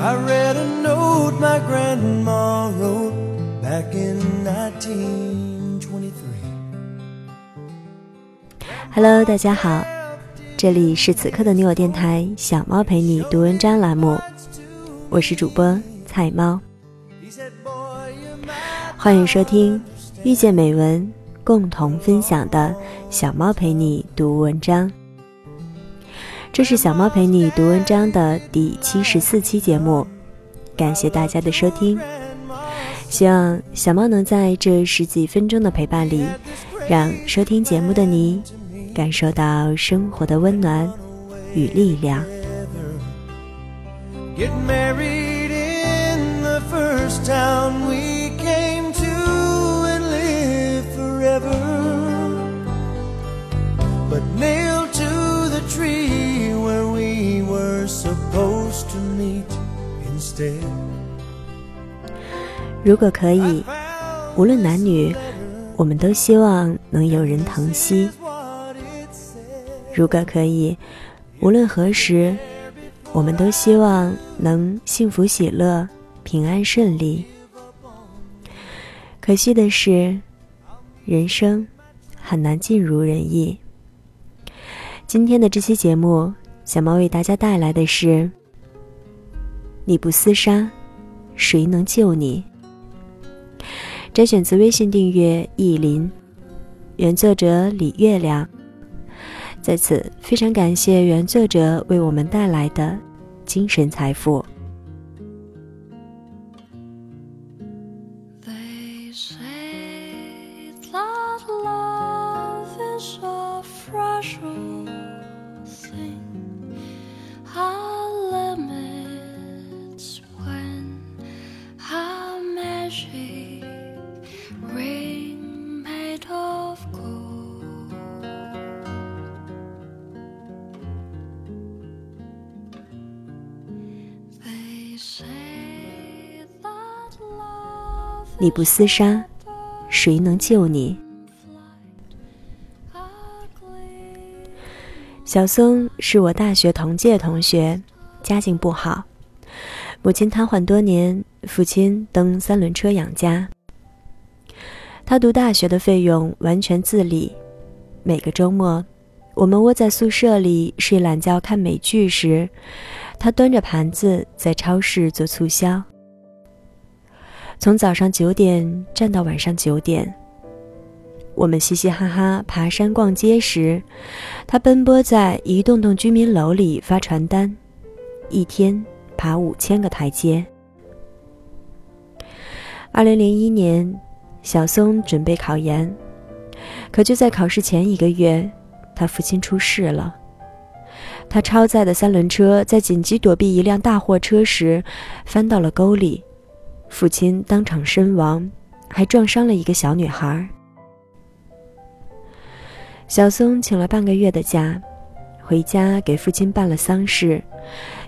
I read a note my grandma wrote back in 1923. Hello，大家好，这里是此刻的你我电台小猫陪你读文章栏目，我是主播菜猫，欢迎收听遇见美文共同分享的小猫陪你读文章。这是小猫陪你读文章的第七十四期节目，感谢大家的收听。希望小猫能在这十几分钟的陪伴里，让收听节目的你感受到生活的温暖与力量。如果可以，无论男女，我们都希望能有人疼惜。如果可以，无论何时，我们都希望能幸福喜乐、平安顺利。可惜的是，人生很难尽如人意。今天的这期节目，小猫为大家带来的是。你不厮杀，谁能救你？摘选自微信订阅意林，原作者李月亮。在此非常感谢原作者为我们带来的精神财富。你不厮杀，谁能救你？小松是我大学同届同学，家境不好，母亲瘫痪多年，父亲蹬三轮车养家。他读大学的费用完全自理，每个周末，我们窝在宿舍里睡懒觉看美剧时，他端着盘子在超市做促销。从早上九点站到晚上九点，我们嘻嘻哈哈爬山逛街时，他奔波在一栋栋居民楼里发传单，一天爬五千个台阶。二零零一年，小松准备考研，可就在考试前一个月，他父亲出事了。他超载的三轮车在紧急躲避一辆大货车时，翻到了沟里。父亲当场身亡，还撞伤了一个小女孩。小松请了半个月的假，回家给父亲办了丧事，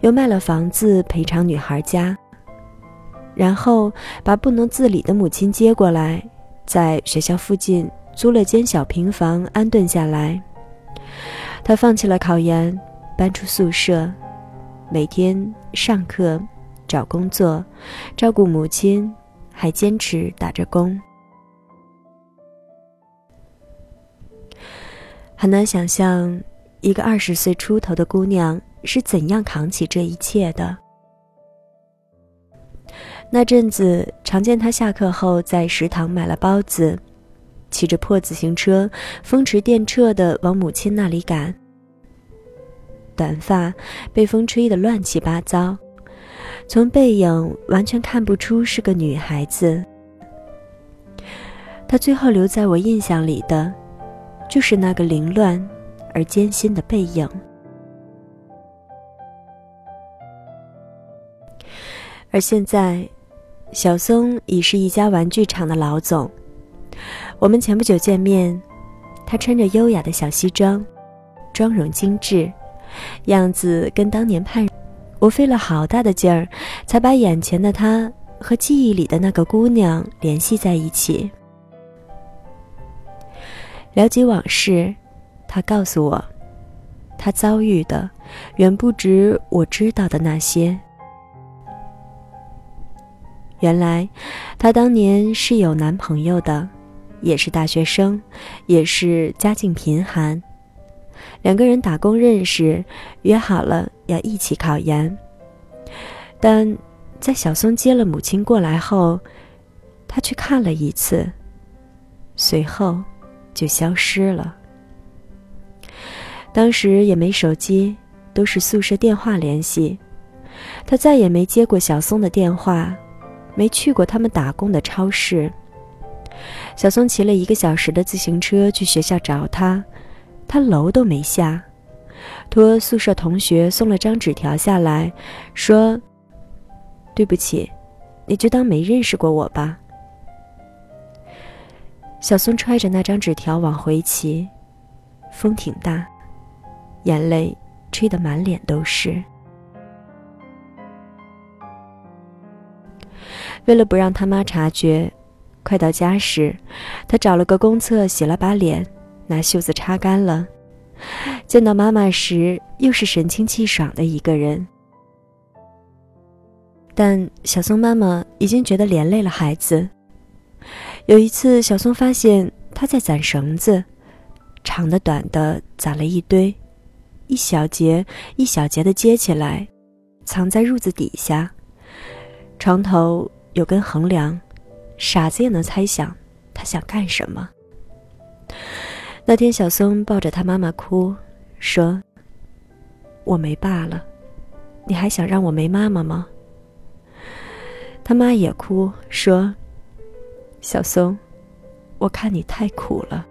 又卖了房子赔偿女孩家，然后把不能自理的母亲接过来，在学校附近租了间小平房安顿下来。他放弃了考研，搬出宿舍，每天上课。找工作，照顾母亲，还坚持打着工。很难想象，一个二十岁出头的姑娘是怎样扛起这一切的。那阵子，常见她下课后在食堂买了包子，骑着破自行车风驰电掣的往母亲那里赶，短发被风吹得乱七八糟。从背影完全看不出是个女孩子。她最后留在我印象里的，就是那个凌乱而艰辛的背影。而现在，小松已是一家玩具厂的老总。我们前不久见面，他穿着优雅的小西装，妆容精致，样子跟当年判。我费了好大的劲儿，才把眼前的他和记忆里的那个姑娘联系在一起。聊及往事，他告诉我，他遭遇的远不止我知道的那些。原来，她当年是有男朋友的，也是大学生，也是家境贫寒。两个人打工认识，约好了要一起考研。但在小松接了母亲过来后，他去看了一次，随后就消失了。当时也没手机，都是宿舍电话联系。他再也没接过小松的电话。没去过他们打工的超市。小松骑了一个小时的自行车去学校找他，他楼都没下，托宿舍同学送了张纸条下来，说：“对不起，你就当没认识过我吧。”小松揣着那张纸条往回骑，风挺大，眼泪吹得满脸都是。为了不让他妈察觉，快到家时，他找了个公厕洗了把脸，拿袖子擦干了。见到妈妈时，又是神清气爽的一个人。但小松妈妈已经觉得连累了孩子。有一次，小松发现他在攒绳子，长的短的攒了一堆，一小节一小节的接起来，藏在褥子底下，床头。有根横梁，傻子也能猜想他想干什么。那天，小松抱着他妈妈哭，说：“我没爸了，你还想让我没妈妈吗？”他妈也哭，说：“小松，我看你太苦了。”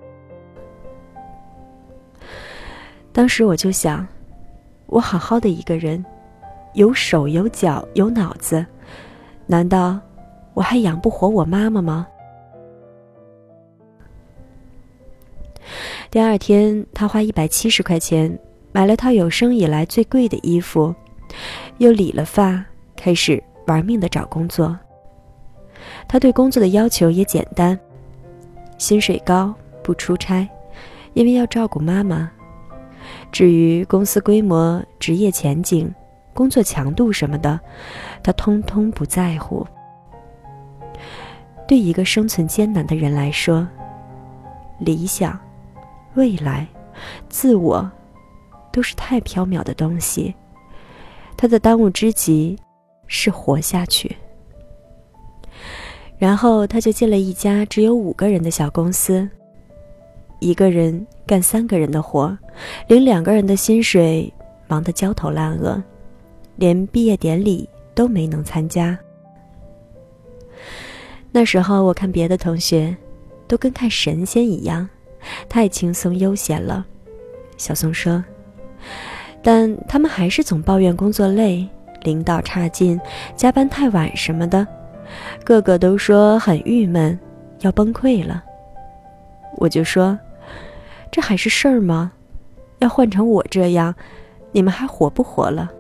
当时我就想，我好好的一个人，有手有脚有脑子，难道？我还养不活我妈妈吗？第二天，他花一百七十块钱买了套有生以来最贵的衣服，又理了发，开始玩命的找工作。他对工作的要求也简单：薪水高，不出差，因为要照顾妈妈。至于公司规模、职业前景、工作强度什么的，他通通不在乎。对一个生存艰难的人来说，理想、未来、自我，都是太缥缈的东西。他的当务之急是活下去。然后他就进了一家只有五个人的小公司，一个人干三个人的活，领两个人的薪水，忙得焦头烂额，连毕业典礼都没能参加。那时候我看别的同学，都跟看神仙一样，太轻松悠闲了。小松说：“但他们还是总抱怨工作累、领导差劲、加班太晚什么的，个个都说很郁闷，要崩溃了。”我就说：“这还是事儿吗？要换成我这样，你们还活不活了？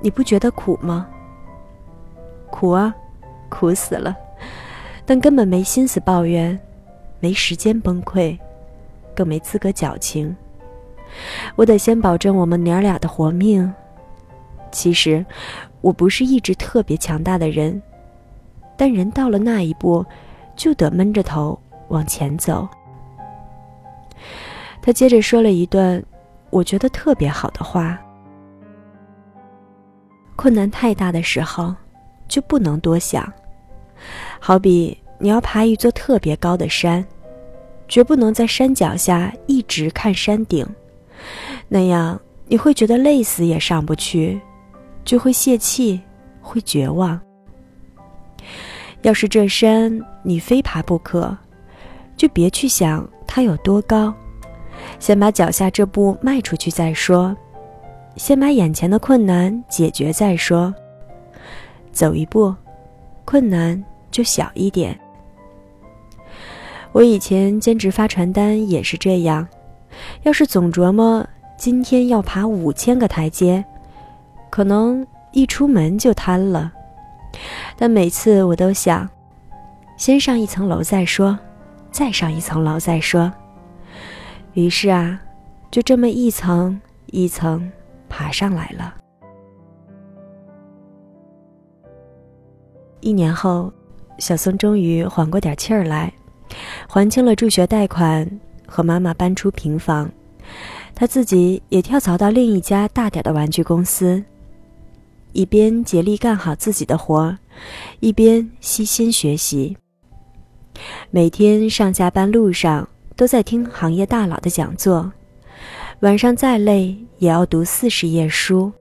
你不觉得苦吗？苦啊！”苦死了，但根本没心思抱怨，没时间崩溃，更没资格矫情。我得先保证我们娘俩的活命。其实，我不是一直特别强大的人，但人到了那一步，就得闷着头往前走。他接着说了一段我觉得特别好的话：困难太大的时候，就不能多想。好比你要爬一座特别高的山，绝不能在山脚下一直看山顶，那样你会觉得累死也上不去，就会泄气，会绝望。要是这山你非爬不可，就别去想它有多高，先把脚下这步迈出去再说，先把眼前的困难解决再说，走一步，困难。就小一点。我以前兼职发传单也是这样，要是总琢磨今天要爬五千个台阶，可能一出门就瘫了。但每次我都想，先上一层楼再说，再上一层楼再说。于是啊，就这么一层一层爬上来了。一年后，小松终于缓过点气儿来，还清了助学贷款，和妈妈搬出平房，他自己也跳槽到另一家大点的玩具公司，一边竭力干好自己的活儿，一边悉心学习。每天上下班路上都在听行业大佬的讲座，晚上再累也要读四十页书。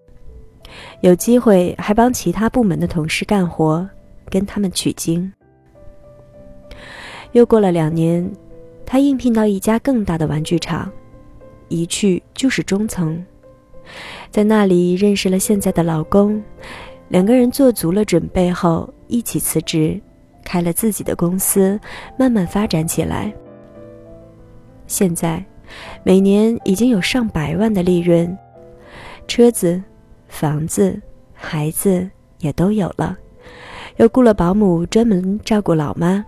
有机会还帮其他部门的同事干活，跟他们取经。又过了两年，他应聘到一家更大的玩具厂，一去就是中层，在那里认识了现在的老公，两个人做足了准备后，一起辞职，开了自己的公司，慢慢发展起来。现在，每年已经有上百万的利润，车子。房子、孩子也都有了，又雇了保姆专门照顾老妈，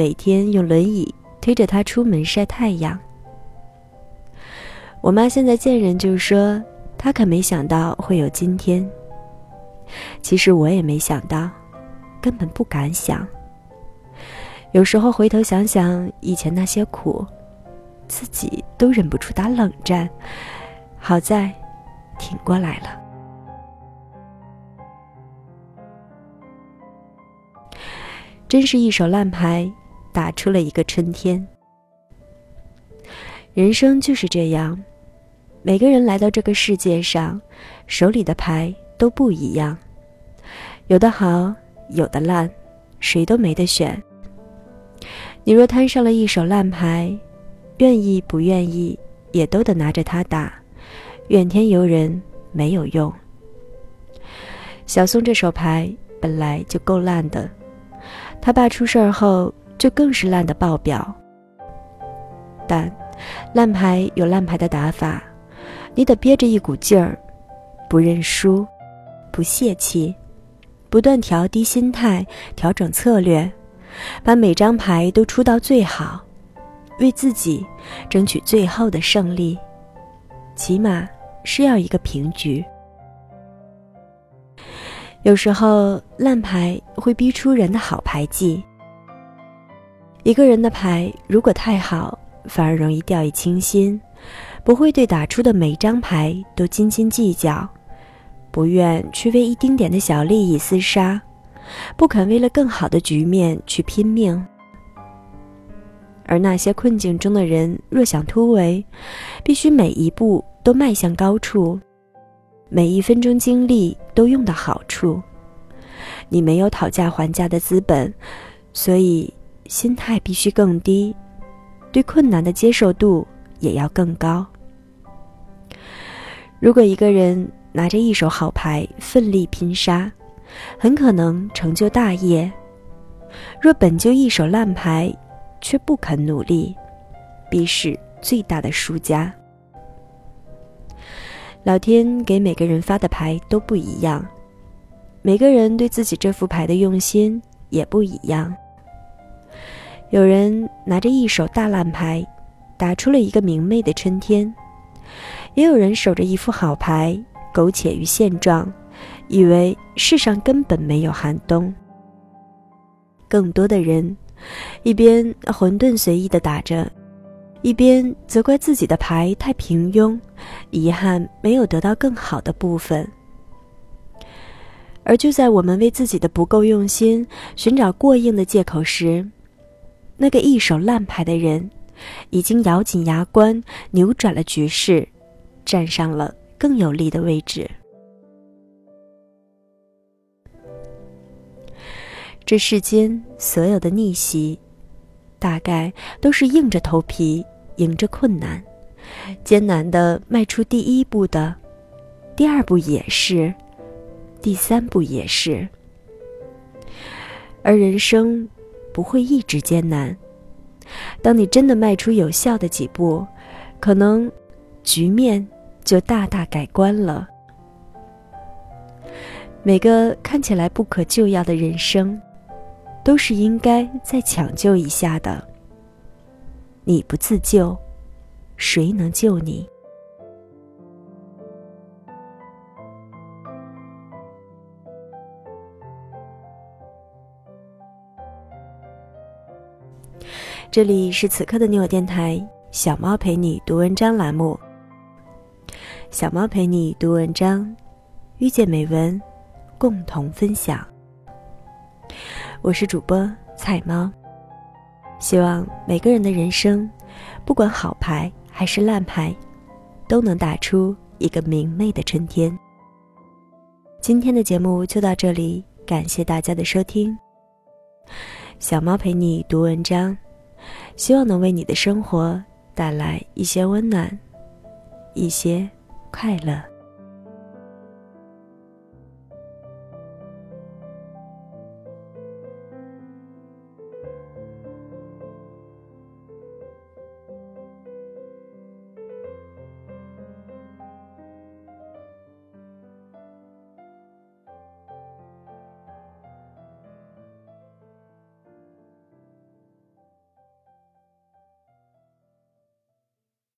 每天用轮椅推着她出门晒太阳。我妈现在见人就说：“她可没想到会有今天。”其实我也没想到，根本不敢想。有时候回头想想以前那些苦，自己都忍不住打冷战。好在，挺过来了。真是一手烂牌，打出了一个春天。人生就是这样，每个人来到这个世界上，手里的牌都不一样，有的好，有的烂，谁都没得选。你若摊上了一手烂牌，愿意不愿意也都得拿着它打，怨天尤人没有用。小宋这手牌本来就够烂的。他爸出事儿后，就更是烂的爆表。但，烂牌有烂牌的打法，你得憋着一股劲儿，不认输，不泄气，不断调低心态，调整策略，把每张牌都出到最好，为自己争取最后的胜利，起码是要一个平局。有时候烂牌会逼出人的好牌技。一个人的牌如果太好，反而容易掉以轻心，不会对打出的每张牌都斤斤计较，不愿去为一丁点的小利益厮杀，不肯为了更好的局面去拼命。而那些困境中的人，若想突围，必须每一步都迈向高处。每一分钟精力都用到好处，你没有讨价还价的资本，所以心态必须更低，对困难的接受度也要更高。如果一个人拿着一手好牌奋力拼杀，很可能成就大业；若本就一手烂牌，却不肯努力，必是最大的输家。老天给每个人发的牌都不一样，每个人对自己这副牌的用心也不一样。有人拿着一手大烂牌，打出了一个明媚的春天；也有人守着一副好牌，苟且于现状，以为世上根本没有寒冬。更多的人，一边混沌随意的打着。一边责怪自己的牌太平庸，遗憾没有得到更好的部分。而就在我们为自己的不够用心寻找过硬的借口时，那个一手烂牌的人，已经咬紧牙关扭转了局势，站上了更有利的位置。这世间所有的逆袭。大概都是硬着头皮迎着困难，艰难的迈出第一步的，第二步也是，第三步也是。而人生不会一直艰难，当你真的迈出有效的几步，可能局面就大大改观了。每个看起来不可救药的人生。都是应该再抢救一下的。你不自救，谁能救你？这里是此刻的你我电台，小猫陪你读文章栏目。小猫陪你读文章，遇见美文，共同分享。我是主播菜猫，希望每个人的人生，不管好牌还是烂牌，都能打出一个明媚的春天。今天的节目就到这里，感谢大家的收听。小猫陪你读文章。希望能为你的生活带来一些温暖，一些快乐。